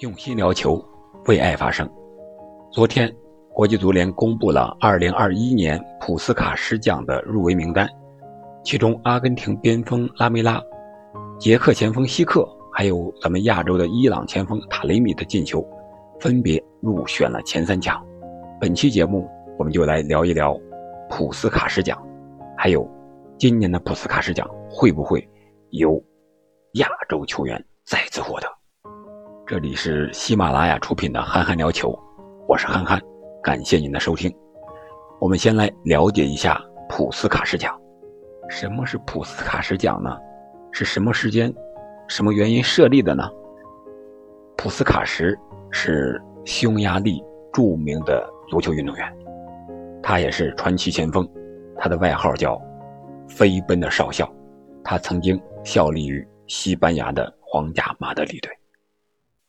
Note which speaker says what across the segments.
Speaker 1: 用心聊球，为爱发声。昨天，国际足联公布了2021年普斯卡什奖的入围名单，其中阿根廷边锋拉梅拉、捷克前锋希克，还有咱们亚洲的伊朗前锋塔雷米的进球，分别入选了前三强。本期节目，我们就来聊一聊普斯卡什奖，还有今年的普斯卡什奖会不会由亚洲球员再次获得？这里是喜马拉雅出品的《憨憨聊球》，我是憨憨，感谢您的收听。我们先来了解一下普斯卡什奖。什么是普斯卡什奖呢？是什么时间、什么原因设立的呢？普斯卡什是匈牙利著名的足球运动员，他也是传奇前锋，他的外号叫“飞奔的少校”。他曾经效力于西班牙的皇家马德里队。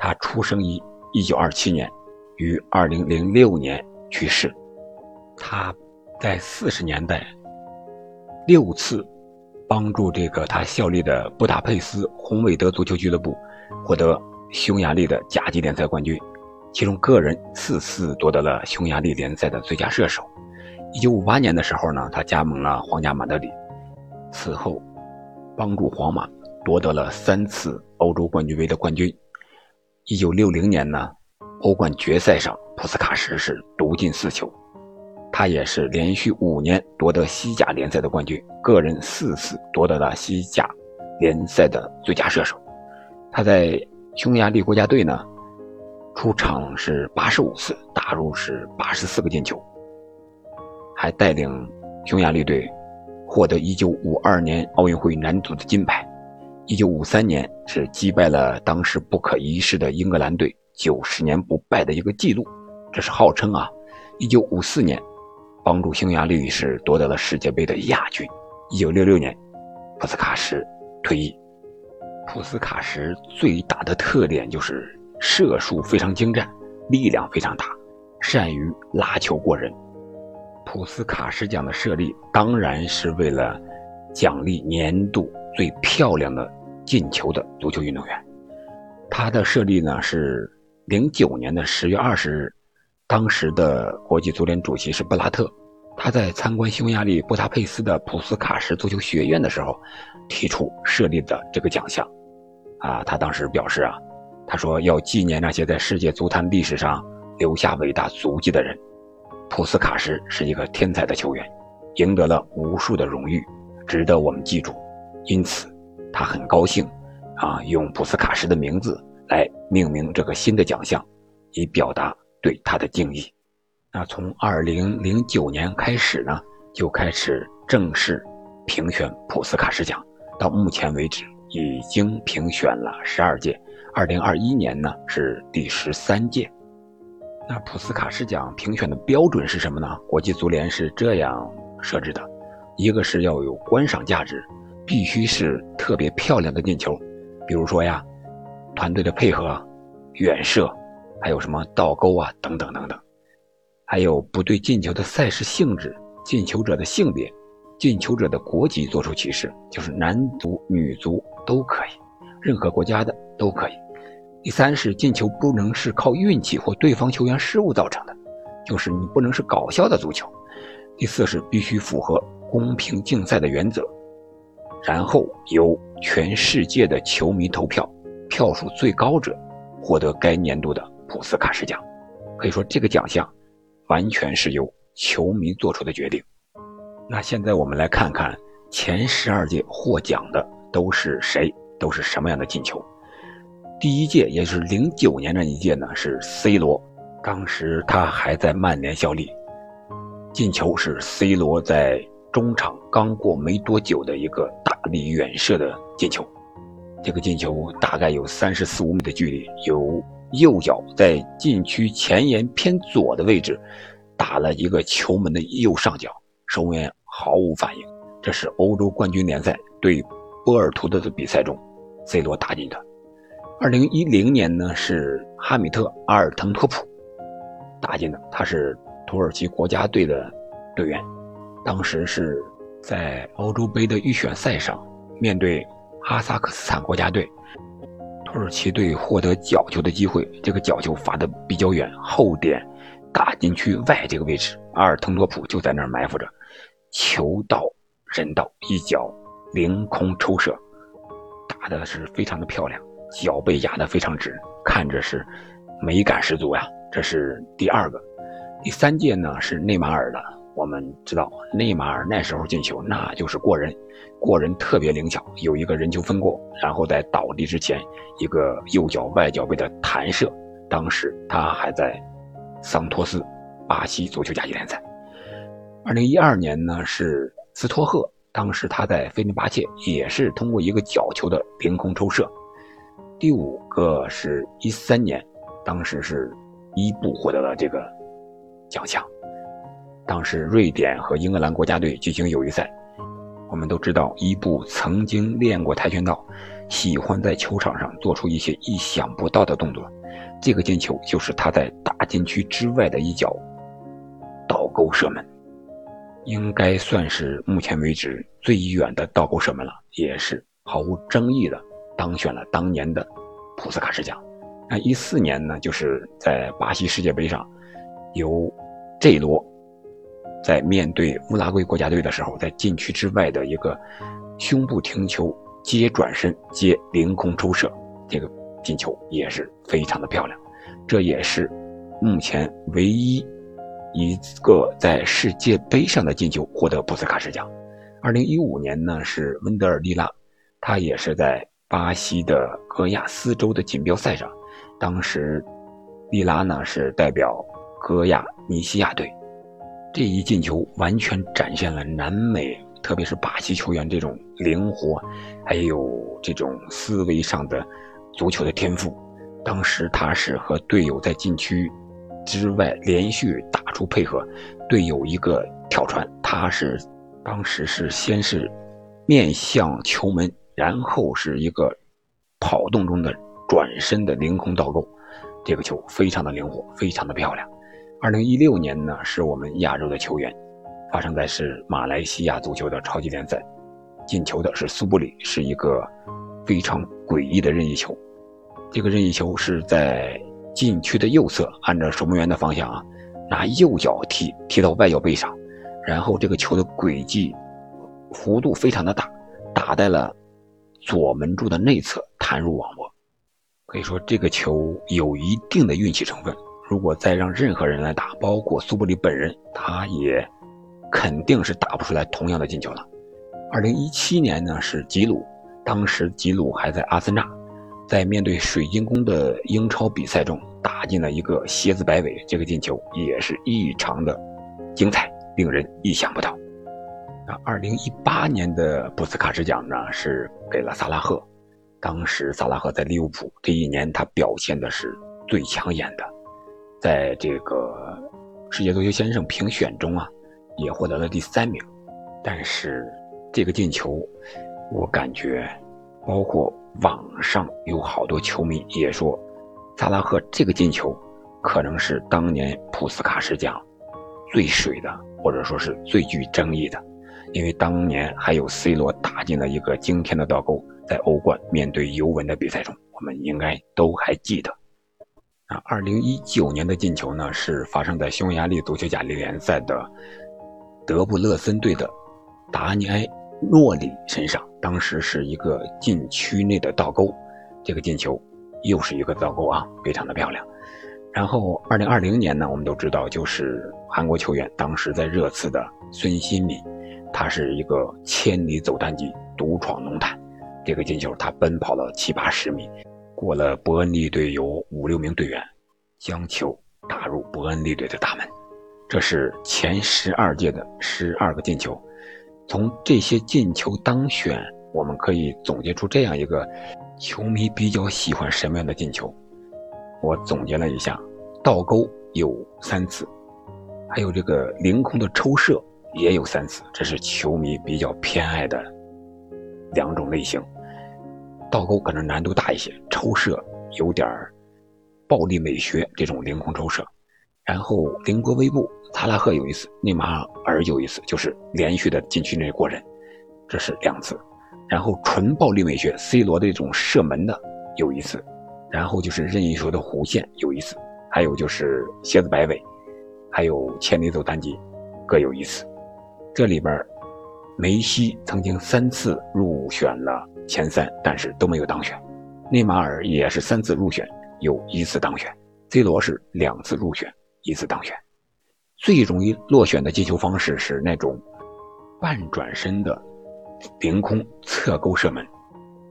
Speaker 1: 他出生于1927年，于2006年去世。他在40年代六次帮助这个他效力的布达佩斯红韦德足球俱乐部获得匈牙利的甲级联赛冠军，其中个人四次夺得了匈牙利联赛的最佳射手。1958年的时候呢，他加盟了皇家马德里，此后帮助皇马夺得了三次欧洲冠军杯的冠军。一九六零年呢，欧冠决赛上，普斯卡什是独进四球，他也是连续五年夺得西甲联赛的冠军，个人四次夺得了西甲联赛的最佳射手。他在匈牙利国家队呢，出场是八十五次，打入是八十四个进球，还带领匈牙利队获得一九五二年奥运会男足的金牌。一九五三年是击败了当时不可一世的英格兰队，九十年不败的一个记录，这是号称啊。一九五四年，帮助匈牙利是夺得了世界杯的亚军。一九六六年，普斯卡什退役。普斯卡什最大的特点就是射术非常精湛，力量非常大，善于拉球过人。普斯卡什奖的设立当然是为了奖励年度最漂亮的。进球的足球运动员，他的设立呢是零九年的十月二十日，当时的国际足联主席是布拉特，他在参观匈牙利布达佩斯的普斯卡什足球学院的时候，提出设立的这个奖项，啊，他当时表示啊，他说要纪念那些在世界足坛历史上留下伟大足迹的人，普斯卡什是一个天才的球员，赢得了无数的荣誉，值得我们记住，因此。他很高兴，啊，用普斯卡什的名字来命名这个新的奖项，以表达对他的敬意。那从二零零九年开始呢，就开始正式评选普斯卡什奖，到目前为止已经评选了十二届，二零二一年呢是第十三届。那普斯卡什奖评选的标准是什么呢？国际足联是这样设置的：一个是要有观赏价值。必须是特别漂亮的进球，比如说呀，团队的配合、远射，还有什么倒钩啊，等等等等，还有不对进球的赛事性质、进球者的性别、进球者的国籍做出歧视，就是男足、女足都可以，任何国家的都可以。第三是进球不能是靠运气或对方球员失误造成的，就是你不能是搞笑的足球。第四是必须符合公平竞赛的原则。然后由全世界的球迷投票，票数最高者获得该年度的普斯卡什奖。可以说，这个奖项完全是由球迷做出的决定。那现在我们来看看前十二届获奖的都是谁，都是什么样的进球。第一届，也就是零九年那一届呢，是 C 罗，当时他还在曼联效力，进球是 C 罗在。中场刚过没多久的一个大力远射的进球，这个进球大概有三十四五米的距离，由右脚在禁区前沿偏左的位置打了一个球门的右上角，守门员毫无反应。这是欧洲冠军联赛对波尔图的比赛中，C 罗打进的。二零一零年呢是哈米特阿尔滕托普打进的，他是土耳其国家队的队员。当时是在欧洲杯的预选赛上，面对哈萨克斯坦国家队，土耳其队获得角球的机会，这个角球发的比较远，后点大禁区外这个位置，阿尔滕多普就在那儿埋伏着，球到人到，一脚凌空抽射，打的是非常的漂亮，脚背压得非常直，看着是美感十足呀。这是第二个，第三届呢是内马尔的。我们知道内马尔那时候进球那就是过人，过人特别灵巧，有一个人球分过，然后在倒地之前一个右脚外脚背的弹射。当时他还在桑托斯，巴西足球甲级联赛。二零一二年呢是斯托赫，当时他在费内巴切也是通过一个角球的凌空抽射。第五个是一三年，当时是伊布获得了这个奖项。当时瑞典和英格兰国家队举行友谊赛，我们都知道伊布曾经练过跆拳道，喜欢在球场上做出一些意想不到的动作。这个进球就是他在大禁区之外的一脚倒钩射门，应该算是目前为止最远的倒钩射门了，也是毫无争议的当选了当年的普斯卡什奖。那一四年呢，就是在巴西世界杯上，由 J 罗。在面对乌拉圭国家队的时候，在禁区之外的一个胸部停球接转身接凌空抽射，这个进球也是非常的漂亮。这也是目前唯一一个在世界杯上的进球获得普斯卡什奖。二零一五年呢是温德尔利拉，他也是在巴西的戈亚斯州的锦标赛上，当时利拉呢是代表戈亚尼西亚队。这一进球完全展现了南美，特别是巴西球员这种灵活，还有这种思维上的足球的天赋。当时他是和队友在禁区之外连续打出配合，队友一个跳传，他是当时是先是面向球门，然后是一个跑动中的转身的凌空倒钩，这个球非常的灵活，非常的漂亮。二零一六年呢，是我们亚洲的球员，发生在是马来西亚足球的超级联赛，进球的是苏布里，是一个非常诡异的任意球。这个任意球是在禁区的右侧，按照守门员的方向啊，拿右脚踢踢到外脚背上，然后这个球的轨迹幅度非常的大，打在了左门柱的内侧，弹入网窝。可以说这个球有一定的运气成分。如果再让任何人来打，包括苏布里本人，他也肯定是打不出来同样的进球了。二零一七年呢是吉鲁，当时吉鲁还在阿森纳，在面对水晶宫的英超比赛中打进了一个蝎子摆尾，这个进球也是异常的精彩，令人意想不到。那二零一八年的布斯卡什奖呢是给了萨拉赫，当时萨拉赫在利物浦这一年他表现的是最抢眼的。在这个世界足球先生评选中啊，也获得了第三名。但是这个进球，我感觉，包括网上有好多球迷也说，萨拉赫这个进球可能是当年普斯卡什奖最水的，或者说是最具争议的，因为当年还有 C 罗打进了一个惊天的倒钩，在欧冠面对尤文的比赛中，我们应该都还记得。啊，二零一九年的进球呢，是发生在匈牙利足球甲级联赛的德布勒森队的达尼埃诺里身上。当时是一个禁区内的倒钩，这个进球又是一个倒钩啊，非常的漂亮。然后二零二零年呢，我们都知道，就是韩国球员当时在热刺的孙兴敏，他是一个千里走单骑，独闯龙潭，这个进球他奔跑了七八十米。过了伯恩利队有五六名队员，将球打入伯恩利队的大门，这是前十二届的十二个进球。从这些进球当选，我们可以总结出这样一个球迷比较喜欢什么样的进球。我总结了一下，倒钩有三次，还有这个凌空的抽射也有三次，这是球迷比较偏爱的两种类型。倒钩可能难度大一些，抽射有点暴力美学这种凌空抽射，然后凌波微步，萨拉赫有一次，内马尔有一次，就是连续的禁区内过人，这是两次，然后纯暴力美学，C 罗的这种射门的有一次，然后就是任意球的弧线有一次，还有就是蝎子摆尾，还有千里走单骑，各有一次。这里边，梅西曾经三次入选了前三，但是都没有当选；内马尔也是三次入选，有一次当选；C 罗是两次入选，一次当选。最容易落选的进球方式是那种半转身的凌空侧勾射门，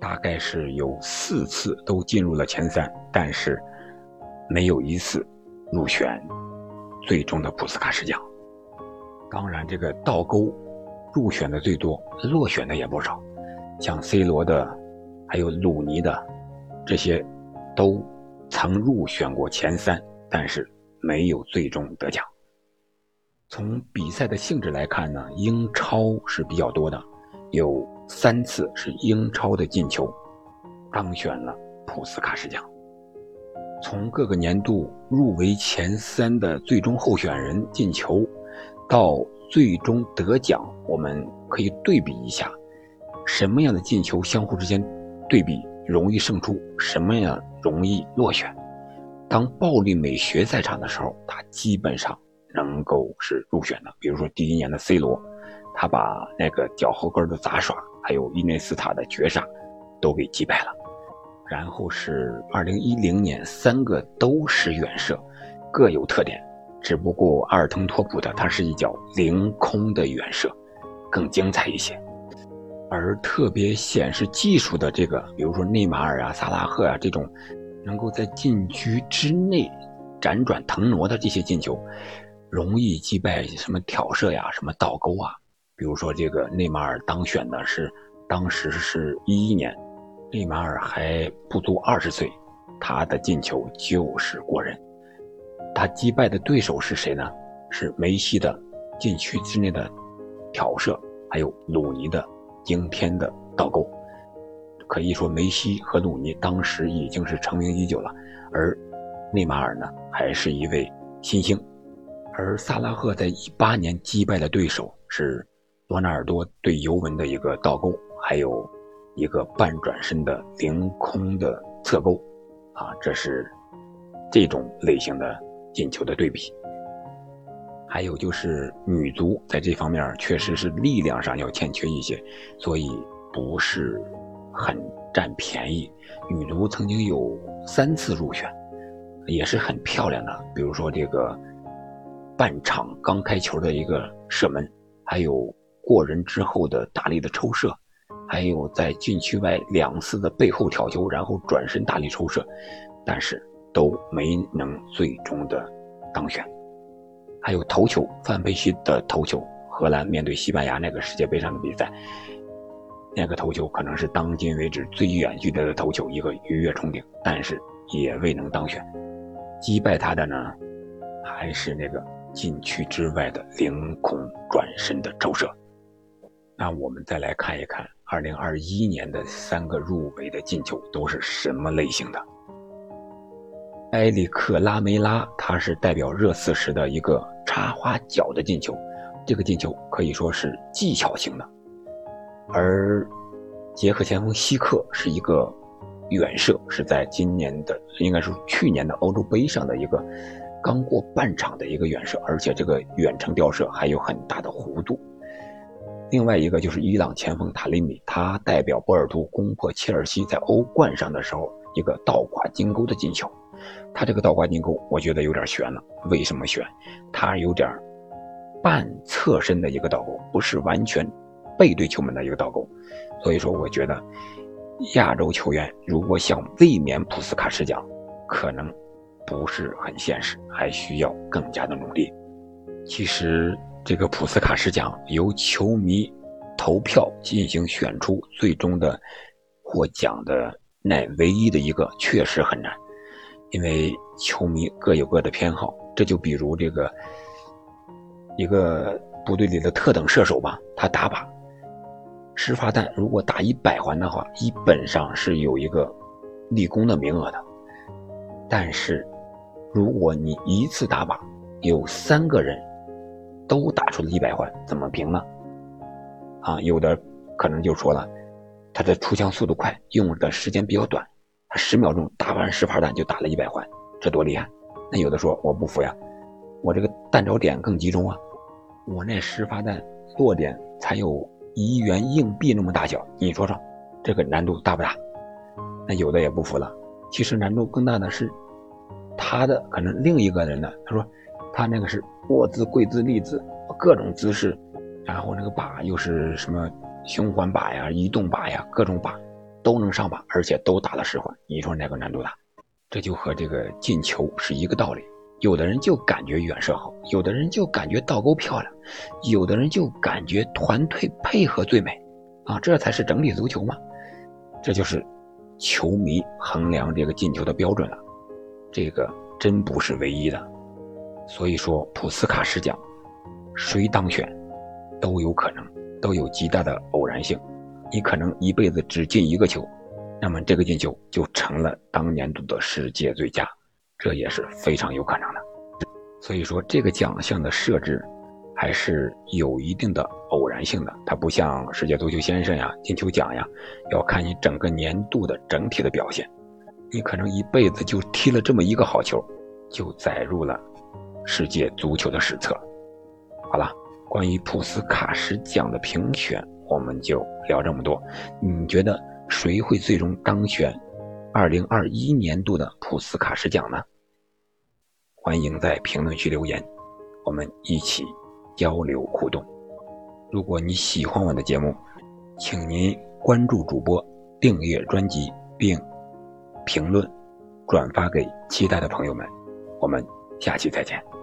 Speaker 1: 大概是有四次都进入了前三，但是没有一次入选最终的普斯卡什奖。当然，这个倒钩入选的最多，落选的也不少，像 C 罗的，还有鲁尼的，这些都曾入选过前三，但是没有最终得奖。从比赛的性质来看呢，英超是比较多的，有三次是英超的进球当选了普斯卡什奖。从各个年度入围前三的最终候选人进球，到最终得奖，我们可以对比一下，什么样的进球相互之间对比容易胜出，什么样容易落选。当暴力美学在场的时候，他基本上。能够是入选的，比如说第一年的 C 罗，他把那个脚后跟的杂耍，还有伊内斯塔的绝杀，都给击败了。然后是2010年，三个都是远射，各有特点，只不过阿尔滕托普的他是一脚凌空的远射，更精彩一些。而特别显示技术的这个，比如说内马尔啊、萨拉赫啊这种，能够在禁区之内辗转腾挪的这些进球。容易击败什么挑射呀，什么倒钩啊？比如说这个内马尔当选的是，当时是一一年，内马尔还不足二十岁，他的进球就是过人。他击败的对手是谁呢？是梅西的禁区之内的挑射，还有鲁尼的惊天的倒钩。可以说梅西和鲁尼当时已经是成名已久了，而内马尔呢，还是一位新星。而萨拉赫在一八年击败的对手是罗纳尔多对尤文的一个倒钩，还有一个半转身的凌空的侧钩，啊，这是这种类型的进球的对比。还有就是女足在这方面确实是力量上要欠缺一些，所以不是很占便宜。女足曾经有三次入选，也是很漂亮的，比如说这个。半场刚开球的一个射门，还有过人之后的大力的抽射，还有在禁区外两次的背后挑球，然后转身大力抽射，但是都没能最终的当选。还有头球，范佩西的头球，荷兰面对西班牙那个世界杯上的比赛，那个头球可能是当今为止最远距离的头球，一个鱼跃冲顶，但是也未能当选。击败他的呢，还是那个。禁区之外的凌空转身的抽射，那我们再来看一看2021年的三个入围的进球都是什么类型的。埃里克拉梅拉，他是代表热刺时的一个插花脚的进球，这个进球可以说是技巧型的。而捷克前锋希克是一个远射，是在今年的应该是去年的欧洲杯上的一个。刚过半场的一个远射，而且这个远程吊射还有很大的弧度。另外一个就是伊朗前锋塔利米，他代表波尔图攻破切尔西在欧冠上的时候一个倒挂金钩的进球。他这个倒挂金钩，我觉得有点悬了。为什么悬？他有点半侧身的一个倒钩，不是完全背对球门的一个倒钩。所以说，我觉得亚洲球员如果想卫冕普斯卡什奖，可能。不是很现实，还需要更加的努力。其实，这个普斯卡什奖由球迷投票进行选出最终的获奖的那唯一的一个，确实很难，因为球迷各有各的偏好。这就比如这个一个部队里的特等射手吧，他打靶，十发弹如果打一百环的话，基本上是有一个立功的名额的，但是。如果你一次打靶，有三个人都打出了一百环，怎么评呢？啊，有的可能就说了，他的出枪速度快，用的时间比较短，十秒钟打完十发弹就打了一百环，这多厉害！那有的说我不服呀，我这个弹着点更集中啊，我那十发弹落点才有一元硬币那么大小，你说说，这个难度大不大？那有的也不服了，其实难度更大的是他的可能另一个人呢，他说他那个是卧姿、跪姿、立姿各种姿势，然后那个靶又是什么循环靶呀、移动靶呀，各种靶。都能上靶，而且都打了十环，你说哪个难度大？这就和这个进球是一个道理。有的人就感觉远射好，有的人就感觉倒钩漂亮，有的人就感觉团队配合最美，啊，这才是整体足球嘛。这就是球迷衡量这个进球的标准了。这个真不是唯一的，所以说普斯卡什奖谁当选都有可能，都有极大的偶然性。你可能一辈子只进一个球，那么这个进球就成了当年度的世界最佳，这也是非常有可能的。所以说，这个奖项的设置还是有一定的偶然性的，它不像世界足球先生呀、金球奖呀，要看你整个年度的整体的表现。你可能一辈子就踢了这么一个好球，就载入了世界足球的史册。好了，关于普斯卡什奖的评选。我们就聊这么多，你觉得谁会最终当选二零二一年度的普斯卡什奖呢？欢迎在评论区留言，我们一起交流互动。如果你喜欢我的节目，请您关注主播、订阅专辑并评论、转发给期待的朋友们。我们下期再见。